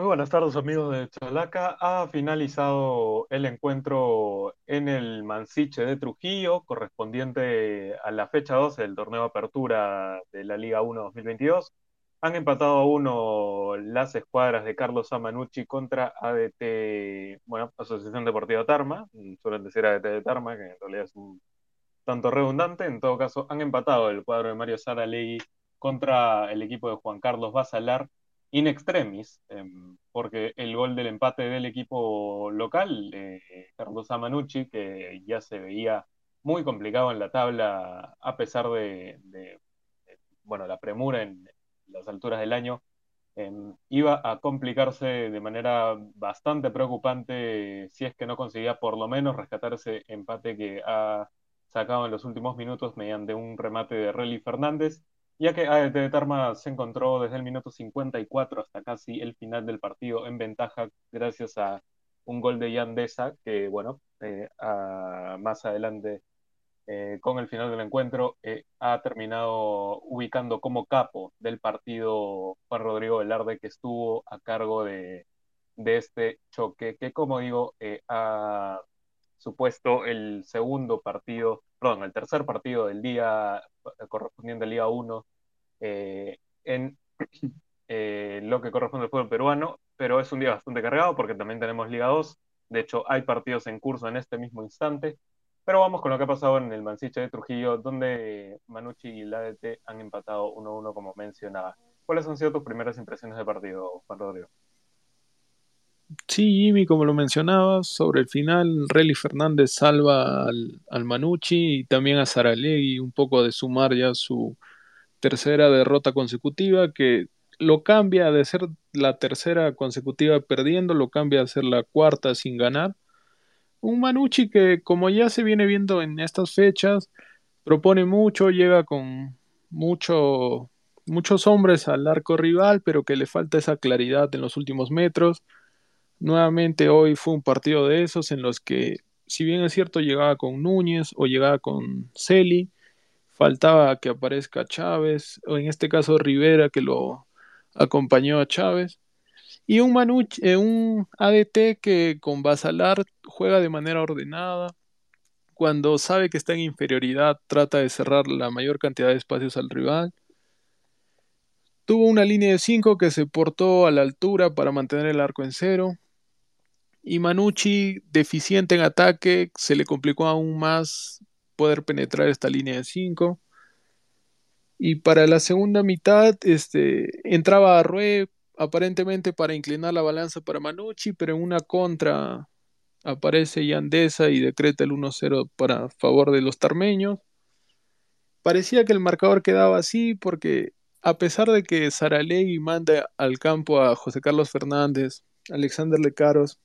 Muy buenas tardes amigos de Chalaca. Ha finalizado el encuentro en el Mansiche de Trujillo, correspondiente a la fecha 12 del torneo apertura de la Liga 1 2022. Han empatado a uno las escuadras de Carlos Amanucci contra ADT, bueno, Asociación Deportiva Tarma, suelen decir ADT de Tarma, que en realidad es un tanto redundante. En todo caso, han empatado el cuadro de Mario Saralegui contra el equipo de Juan Carlos Basalar in extremis, em, porque el gol del empate del equipo local, eh, Carlos Amanucci, que ya se veía muy complicado en la tabla a pesar de, bueno, la premura en las alturas del año, em, iba a complicarse de manera bastante preocupante si es que no conseguía por lo menos rescatar ese empate que ha sacado en los últimos minutos mediante un remate de Relly Fernández ya que ADT de Tarma se encontró desde el minuto 54 hasta casi el final del partido en ventaja gracias a un gol de Yandesa que, bueno, eh, más adelante eh, con el final del encuentro eh, ha terminado ubicando como capo del partido Juan Rodrigo Velarde que estuvo a cargo de este choque que, como digo, ha supuesto el segundo partido, perdón, el tercer partido del día correspondiente al Liga 1 eh, en eh, lo que corresponde al fútbol peruano, pero es un día bastante cargado porque también tenemos Liga 2. De hecho, hay partidos en curso en este mismo instante. Pero vamos con lo que ha pasado en el Mansiche de Trujillo, donde Manucci y la ADT han empatado 1-1, como mencionaba. ¿Cuáles han sido tus primeras impresiones del partido, Juan Rodrigo? Sí, Jimmy, como lo mencionabas, sobre el final, Relly Fernández salva al, Manucci y también a Saralegui, un poco de sumar ya su, tercera derrota consecutiva que lo cambia de ser la tercera consecutiva perdiendo, lo cambia a ser la cuarta sin ganar. Un Manucci que, como ya se viene viendo en estas fechas, propone mucho, llega con mucho, muchos hombres al arco rival, pero que le falta esa claridad en los últimos metros. Nuevamente hoy fue un partido de esos en los que, si bien es cierto, llegaba con Núñez o llegaba con Celi, faltaba que aparezca Chávez, o en este caso Rivera que lo acompañó a Chávez. Y un, eh, un ADT que con Basalar juega de manera ordenada. Cuando sabe que está en inferioridad, trata de cerrar la mayor cantidad de espacios al rival. Tuvo una línea de 5 que se portó a la altura para mantener el arco en cero. Y Manucci, deficiente en ataque, se le complicó aún más poder penetrar esta línea de 5. Y para la segunda mitad, este, entraba a Rue aparentemente para inclinar la balanza para Manucci, pero en una contra aparece Yandesa y decreta el 1-0 para favor de los tarmeños. Parecía que el marcador quedaba así porque a pesar de que Saralegui manda al campo a José Carlos Fernández, Alexander Lecaros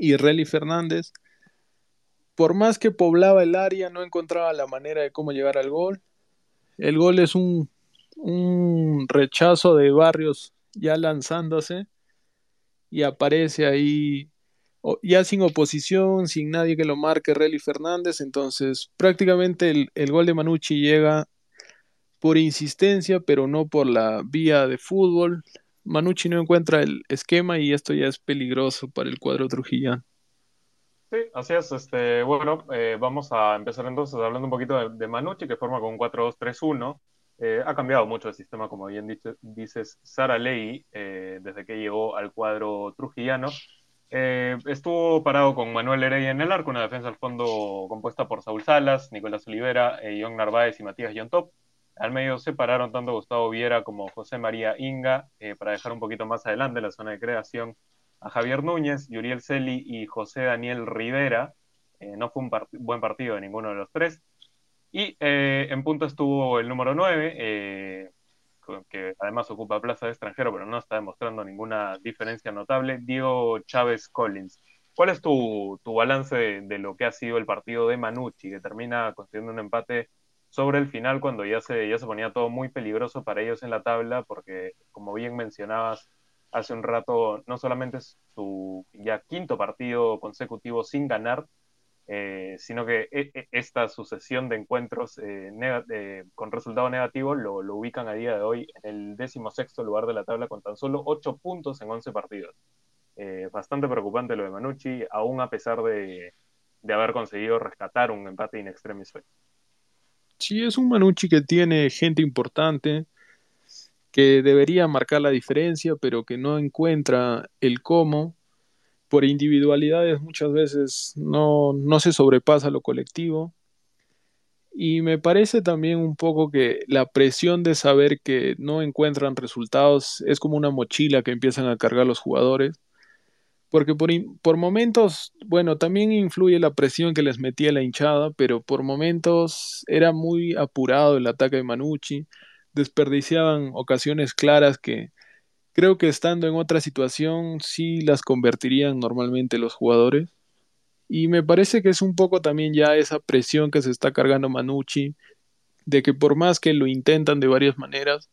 y Relly Fernández, por más que poblaba el área, no encontraba la manera de cómo llegar al gol. El gol es un, rechazo de Barrios ya lanzándose y aparece ahí ya sin oposición, sin nadie que lo marque, Relly Fernández. Entonces, prácticamente el, el, gol de Manucci llega por insistencia, pero no por la vía de fútbol. Manucci no encuentra el esquema y esto ya es peligroso para el cuadro trujillano. Sí, así es. Este, bueno, eh, vamos a empezar entonces hablando un poquito de, de Manucci, que forma con un 4-2-3-1. Eh, ha cambiado mucho el sistema, como bien dices, Sara Ley, eh, desde que llegó al cuadro trujillano. estuvo parado con Manuel Heredia en el arco, una defensa al fondo compuesta por Saúl Salas, Nicolás Olivera, John Narváez y Matías Yontop. Al medio se pararon tanto Gustavo Viera como José María Inga para dejar un poquito más adelante la zona de creación a Javier Núñez, Yuriel Celi y José Daniel Rivera. Eh, no fue un buen partido de ninguno de los tres. Y eh, en punto estuvo el número 9, eh, que además ocupa plaza de extranjero, pero no está demostrando ninguna diferencia notable, Diego Chávez Collins. ¿Cuál es tu, balance de, lo que ha sido el partido de Manucci, que termina consiguiendo un empate sobre el final cuando ya se, ya se ponía todo muy peligroso para ellos en la tabla? Porque, como bien mencionabas, hace un rato, no solamente es su ya quinto partido consecutivo sin ganar, eh, sino que e, e, esta sucesión de encuentros eh, con resultado negativo lo, ubican a día de hoy en el decimosexto lugar de la tabla con tan solo 8 puntos en 11 partidos. bastante preocupante lo de Manucci, aún a pesar de, de haber conseguido rescatar un empate in extremis Sí, es un Manucci que tiene gente importante, que debería marcar la diferencia, pero que no encuentra el cómo. Por individualidades muchas veces no, no se sobrepasa lo colectivo. Y me parece también un poco que la presión de saber que no encuentran resultados es como una mochila que empiezan a cargar los jugadores porque por, momentos, bueno, también influye la presión que les metía la hinchada, pero por momentos era muy apurado el ataque de Manucci, desperdiciaban ocasiones claras que creo que estando en otra situación sí las convertirían normalmente los jugadores. Y me parece que es un poco también ya esa presión que se está cargando Manucci, de que por más que lo intentan de varias maneras,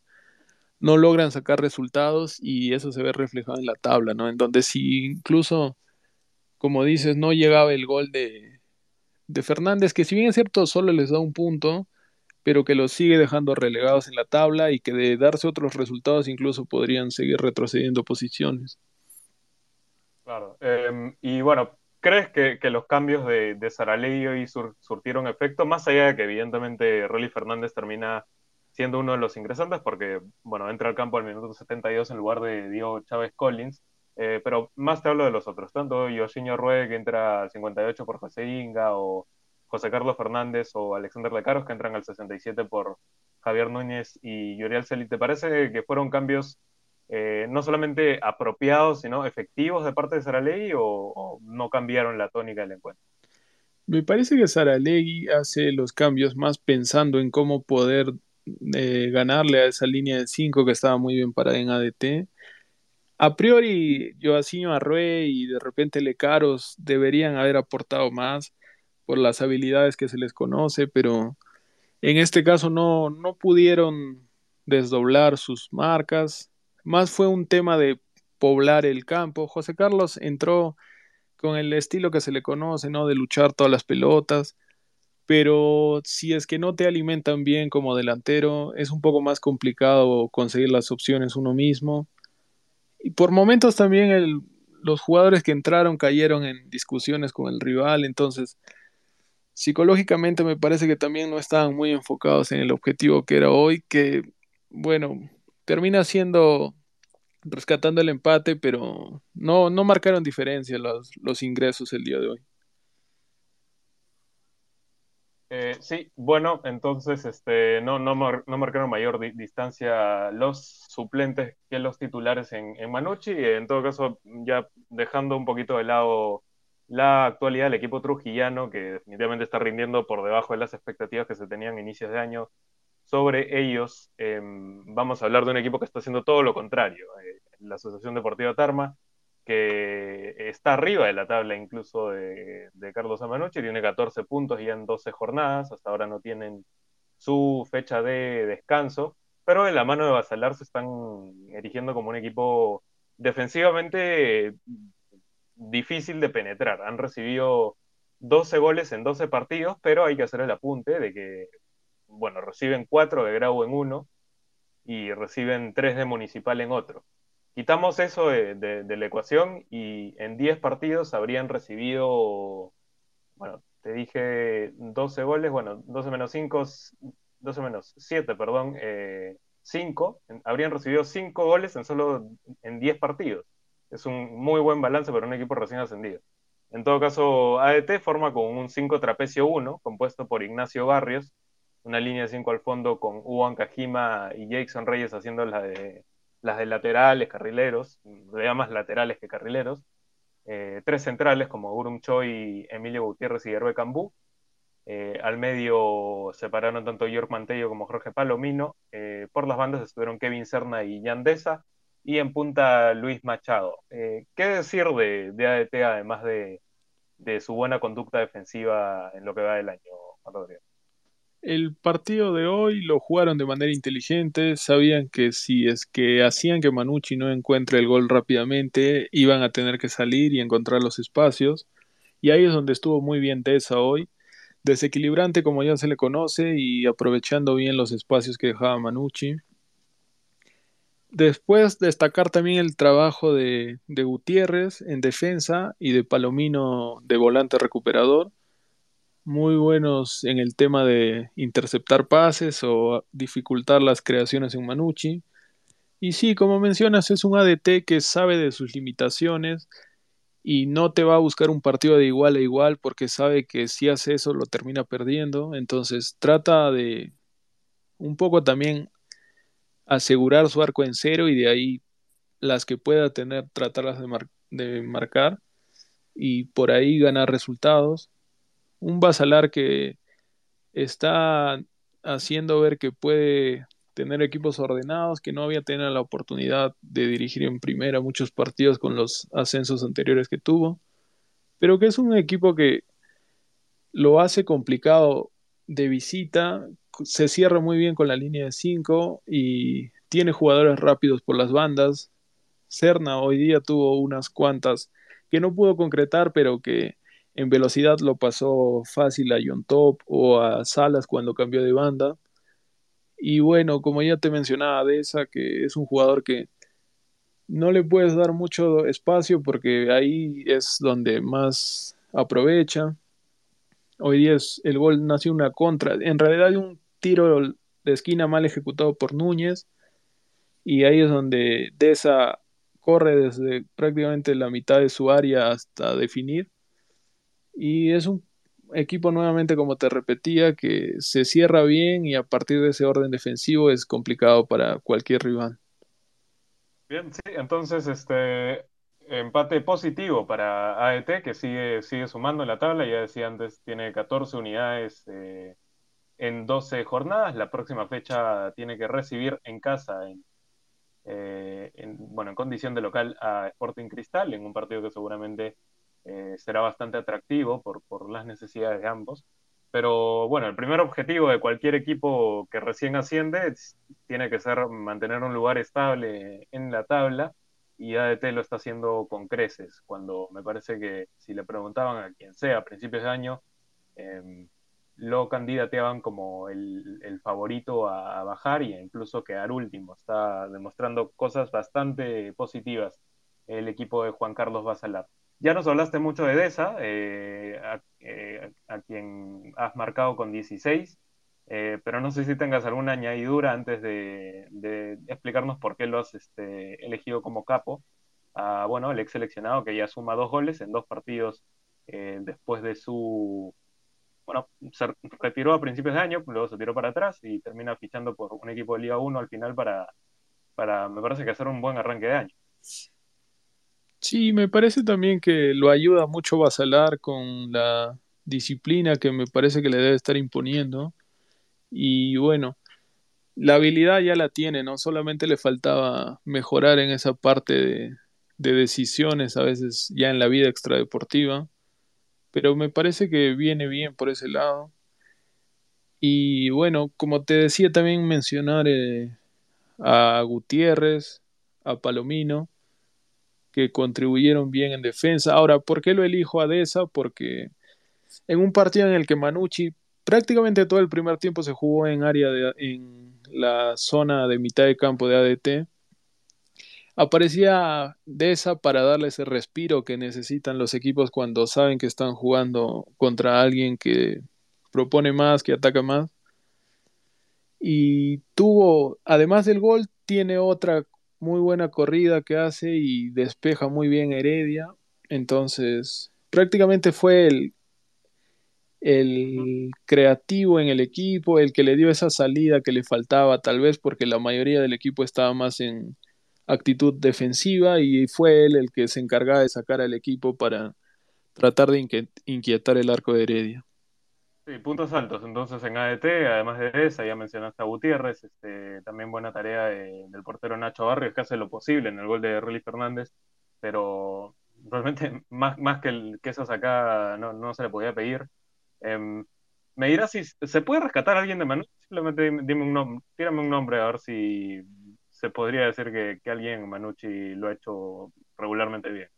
no logran sacar resultados y eso se ve reflejado en la tabla, ¿no? En donde si incluso, como dices, no llegaba el gol de, de Fernández, que si bien es cierto, solo les da un punto, pero que los sigue dejando relegados en la tabla y que de darse otros resultados incluso podrían seguir retrocediendo posiciones. Claro, em, y bueno, ¿crees que, los cambios de, de hoy surtieron efecto? Más allá de que evidentemente Rolly Fernández termina siendo uno de los ingresantes porque, bueno, entra al campo al minuto 72 en lugar de Diego Chávez Collins, eh, pero más te hablo de los otros, tanto Yoshinho Rue que entra al 58 por José Inga, o José Carlos Fernández o Alexander Lecaros que entran al 67 por Javier Núñez y Yuriel Celi. ¿Te parece que fueron cambios eh, no solamente apropiados, sino efectivos de parte de Saralegui o, o no cambiaron la tónica del encuentro? Me parece que Saralegui hace los cambios más pensando en cómo poder ganarle a esa línea de 5 que estaba muy bien parada en ADT. A priori, Joaquín Arrué y de repente Lecaros deberían haber aportado más por las habilidades que se les conoce, pero en este caso no, no pudieron desdoblar sus marcas. Más fue un tema de poblar el campo. José Carlos entró con el estilo que se le conoce, ¿no? De luchar todas las pelotas pero si es que no te alimentan bien como delantero, es un poco más complicado conseguir las opciones uno mismo. Y por momentos también los jugadores que entraron cayeron en discusiones con el rival, entonces psicológicamente me parece que también no estaban muy enfocados en el objetivo que era hoy, que bueno, termina siendo rescatando el empate, pero no, no marcaron diferencia los, los ingresos el día de hoy. Eh, sí, bueno, entonces este, no, no, no marcaron mayor distancia los suplentes que los titulares en, en Manucci. En todo caso, ya dejando un poquito de lado la actualidad del equipo trujillano, que definitivamente está rindiendo por debajo de las expectativas que se tenían a inicios de año sobre ellos, em, vamos a hablar de un equipo que está haciendo todo lo contrario. Eh, la Asociación Deportiva Tarma que está arriba de la tabla incluso de, Carlos Amanucci, tiene 14 puntos ya en 12 jornadas, hasta ahora no tienen su fecha de descanso, pero en la mano de Basalar se están erigiendo como un equipo defensivamente difícil de penetrar. Han recibido 12 goles en 12 partidos, pero hay que hacer el apunte de que, bueno, reciben 4 de Grau en uno y reciben 3 de Municipal en otro. Quitamos eso de, la ecuación y en 10 partidos habrían recibido, bueno, te dije 12 goles, bueno, 12 menos 5, 12 menos 7, perdón, 5, eh, habrían recibido 5 goles en solo en 10 partidos. Es un muy buen balance para un equipo recién ascendido. En todo caso, ADT forma con un 5 trapecio 1, compuesto por Ignacio Barrios, una línea de 5 al fondo con Hugo Kajima y Jackson Reyes haciendo la de las de laterales, carrileros, le más laterales que carrileros, eh, tres centrales como Urum Choi, Emilio Gutiérrez y Hervé Cambú. Eh, al medio separaron tanto York Mantello como Jorge Palomino. Eh, por las bandas estuvieron Kevin Serna y Yandesa. Y en punta Luis Machado. ¿Qué decir de, de ADT además de, de, su buena conducta defensiva en lo que va del año, Rodríguez? El partido de hoy lo jugaron de manera inteligente, sabían que si es que hacían que Manucci no encuentre el gol rápidamente, iban a tener que salir y encontrar los espacios. Y ahí es donde estuvo muy bien Tessa hoy. Desequilibrante como ya se le conoce y aprovechando bien los espacios que dejaba Manucci. Después destacar también el trabajo de, de, Gutiérrez en defensa y de Palomino de volante recuperador. Muy buenos en el tema de interceptar pases o dificultar las creaciones en Manucci. Y sí, como mencionas, es un ADT que sabe de sus limitaciones y no te va a buscar un partido de igual a igual porque sabe que si hace eso lo termina perdiendo. Entonces trata de un poco también asegurar su arco en cero y de ahí las que pueda tener, tratarlas de, mar de marcar y por ahí ganar resultados. Un Basalar que está haciendo ver que puede tener equipos ordenados, que no había tenido la oportunidad de dirigir en primera muchos partidos con los ascensos anteriores que tuvo, pero que es un equipo que lo hace complicado de visita, se cierra muy bien con la línea de 5 y tiene jugadores rápidos por las bandas. Cerna hoy día tuvo unas cuantas que no pudo concretar, pero que en velocidad lo pasó fácil a John Top o a Salas cuando cambió de banda. Y bueno, como ya te mencionaba, Deza, que es un jugador que no le puedes dar mucho espacio porque ahí es donde más aprovecha. Hoy día el gol nació una contra, en realidad un tiro de esquina mal ejecutado por Núñez y ahí es donde Deza corre desde prácticamente la mitad de su área hasta definir y es un equipo nuevamente, como te repetía, que se cierra bien y a partir de ese orden defensivo es complicado para cualquier rival. Bien, sí, entonces este empate positivo para AET que sigue, sigue sumando en la tabla, ya decía antes, tiene 14 unidades eh, en 12 jornadas, la próxima fecha tiene que recibir en casa, en, eh, en, bueno, en condición de local a Sporting Cristal, en un partido que seguramente eh, será bastante atractivo por, por las necesidades de ambos. Pero bueno, el primer objetivo de cualquier equipo que recién asciende tiene que ser mantener un lugar estable en la tabla y ADT lo está haciendo con creces, cuando me parece que si le preguntaban a quien sea a principios de año, eh, lo candidateaban como el, el favorito a, a, bajar e incluso quedar último. Está demostrando cosas bastante positivas el equipo de Juan Carlos Basalar. Ya nos hablaste mucho de Deza, eh, a, eh, quien has marcado con 16, eh, pero no sé si tengas alguna añadidura antes de, de explicarnos por qué lo has este, elegido como capo. A, bueno, el ex seleccionado que ya suma dos goles en dos partidos eh, después de su... Bueno, se retiró a principios de año, luego se tiró para atrás y termina fichando por un equipo de Liga 1 al final para, para me parece que hacer un buen arranque de año. Sí, me parece también que lo ayuda mucho Basalar con la disciplina que me parece que le debe estar imponiendo. Y bueno, la habilidad ya la tiene, ¿no? Solamente le faltaba mejorar en esa parte de, de decisiones, a veces ya en la vida extradeportiva. Pero me parece que viene bien por ese lado. Y bueno, como te decía, también mencionar eh, a Gutiérrez, a Palomino que contribuyeron bien en defensa. Ahora, ¿por qué lo elijo a Deza? Porque en un partido en el que Manucci prácticamente todo el primer tiempo se jugó en área en la zona de mitad de campo de ADT, aparecía Deza para darle ese respiro que necesitan los equipos cuando saben que están jugando contra alguien que propone más, que ataca más. Y tuvo, además del gol, tiene otra muy buena corrida que hace y despeja muy bien Heredia. Entonces, prácticamente fue el, el creativo en el equipo, el que le dio esa salida que le faltaba, tal vez porque la mayoría del equipo estaba más en actitud defensiva y fue él el que se encargaba de sacar al equipo para tratar de inquietar el arco de Heredia. Sí, puntos altos. Entonces en ADT, además de esa, ya mencionaste a Gutiérrez, este, también buena tarea de, del portero Nacho Barrios, que hace lo posible en el gol de Relly Fernández, pero realmente más, más que, el, que acá no, no se le podía pedir. Eh, me dirás si se puede rescatar alguien de Manucci, simplemente dime un nombre, tírame un nombre a ver si se podría decir que, que alguien Manucci lo ha hecho regularmente bien.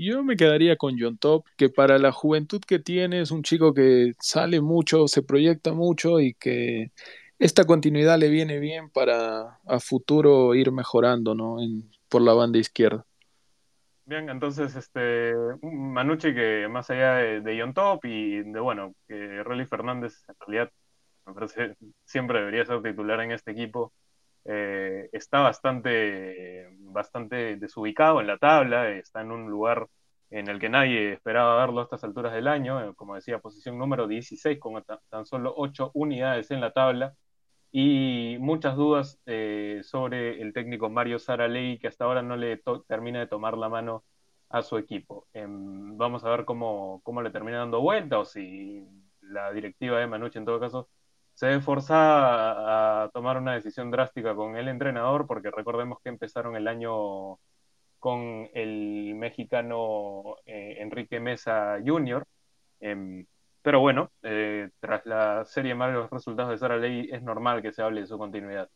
Yo me quedaría con John Top, que para la juventud que tiene es un chico que sale mucho, se proyecta mucho y que esta continuidad le viene bien para a futuro ir mejorando, ¿no? En, por la banda izquierda. Bien, entonces, este, Manucci que más allá de, de John Top y de, bueno, que Rolly Fernández en realidad me parece siempre debería ser titular en este equipo, eh, está bastante, bastante desubicado en la tabla, está en un lugar en el que nadie esperaba verlo a estas alturas del año, eh, como decía, posición número 16 con tan solo 8 unidades en la tabla y muchas dudas eh, sobre el técnico Mario Saraley, que hasta ahora no le termina de tomar la mano a su equipo. Em, vamos a ver cómo, cómo le termina dando vuelta o si la directiva de Manucci en todo caso se ve forzada a tomar una decisión drástica con el entrenador, porque recordemos que empezaron el año con el mexicano eh, Enrique Mesa Jr. Em, pero bueno, eh, tras la serie de malos resultados de Sara Ley, es normal que se hable de su continuidad.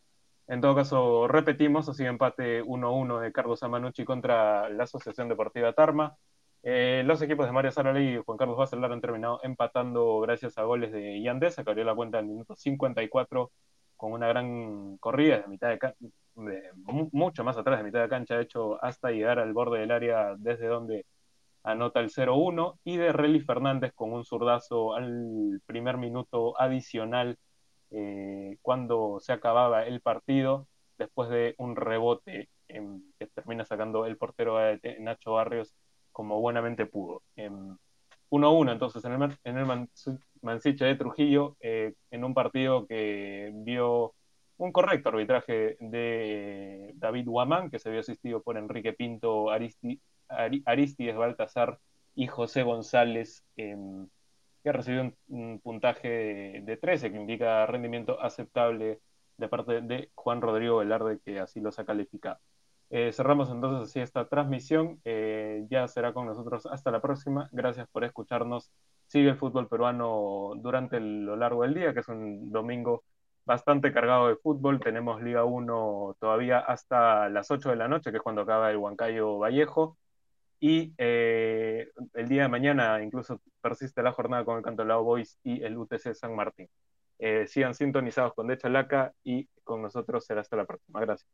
En todo caso, repetimos, así empate 1-1 de Carlos Amanucci contra la Asociación Deportiva Tarma. Eh, los equipos de Mario Saraley y Juan Carlos Bacelar han terminado empatando gracias a goles de Yandesa, que abrió la cuenta en el minuto 54 con una gran corrida de mitad de, mucho más atrás de mitad de cancha, de hecho, hasta llegar al borde del área desde donde anota el 0-1 y de Relly Fernández con un zurdazo al primer minuto adicional eh, cuando se acababa el partido después de un rebote que termina sacando el portero Nacho Barrios como buenamente pudo. 1-1 entonces en el, en el Mansiche de Trujillo, eh, en un partido que vio un correcto arbitraje de David Guamán, que se vio asistido por Enrique Pinto, Aristides Baltasar y José González, em, que recibió un, puntaje de, 13, que indica rendimiento aceptable de parte de Juan Rodrigo Velarde, que así los ha calificado. Eh, cerramos entonces así esta transmisión. Eh, ya será con nosotros hasta la próxima. Gracias por escucharnos. Sigue el fútbol peruano durante lo largo del día, que es un domingo bastante cargado de fútbol. Tenemos Liga 1 todavía hasta las 8 de la noche, que es cuando acaba el Huancayo Vallejo. Y eh, el día de mañana incluso persiste la jornada con el Cantolao Boys y el UTC San Martín. sigan sintonizados con De Chalaca y con nosotros será hasta la próxima. Gracias.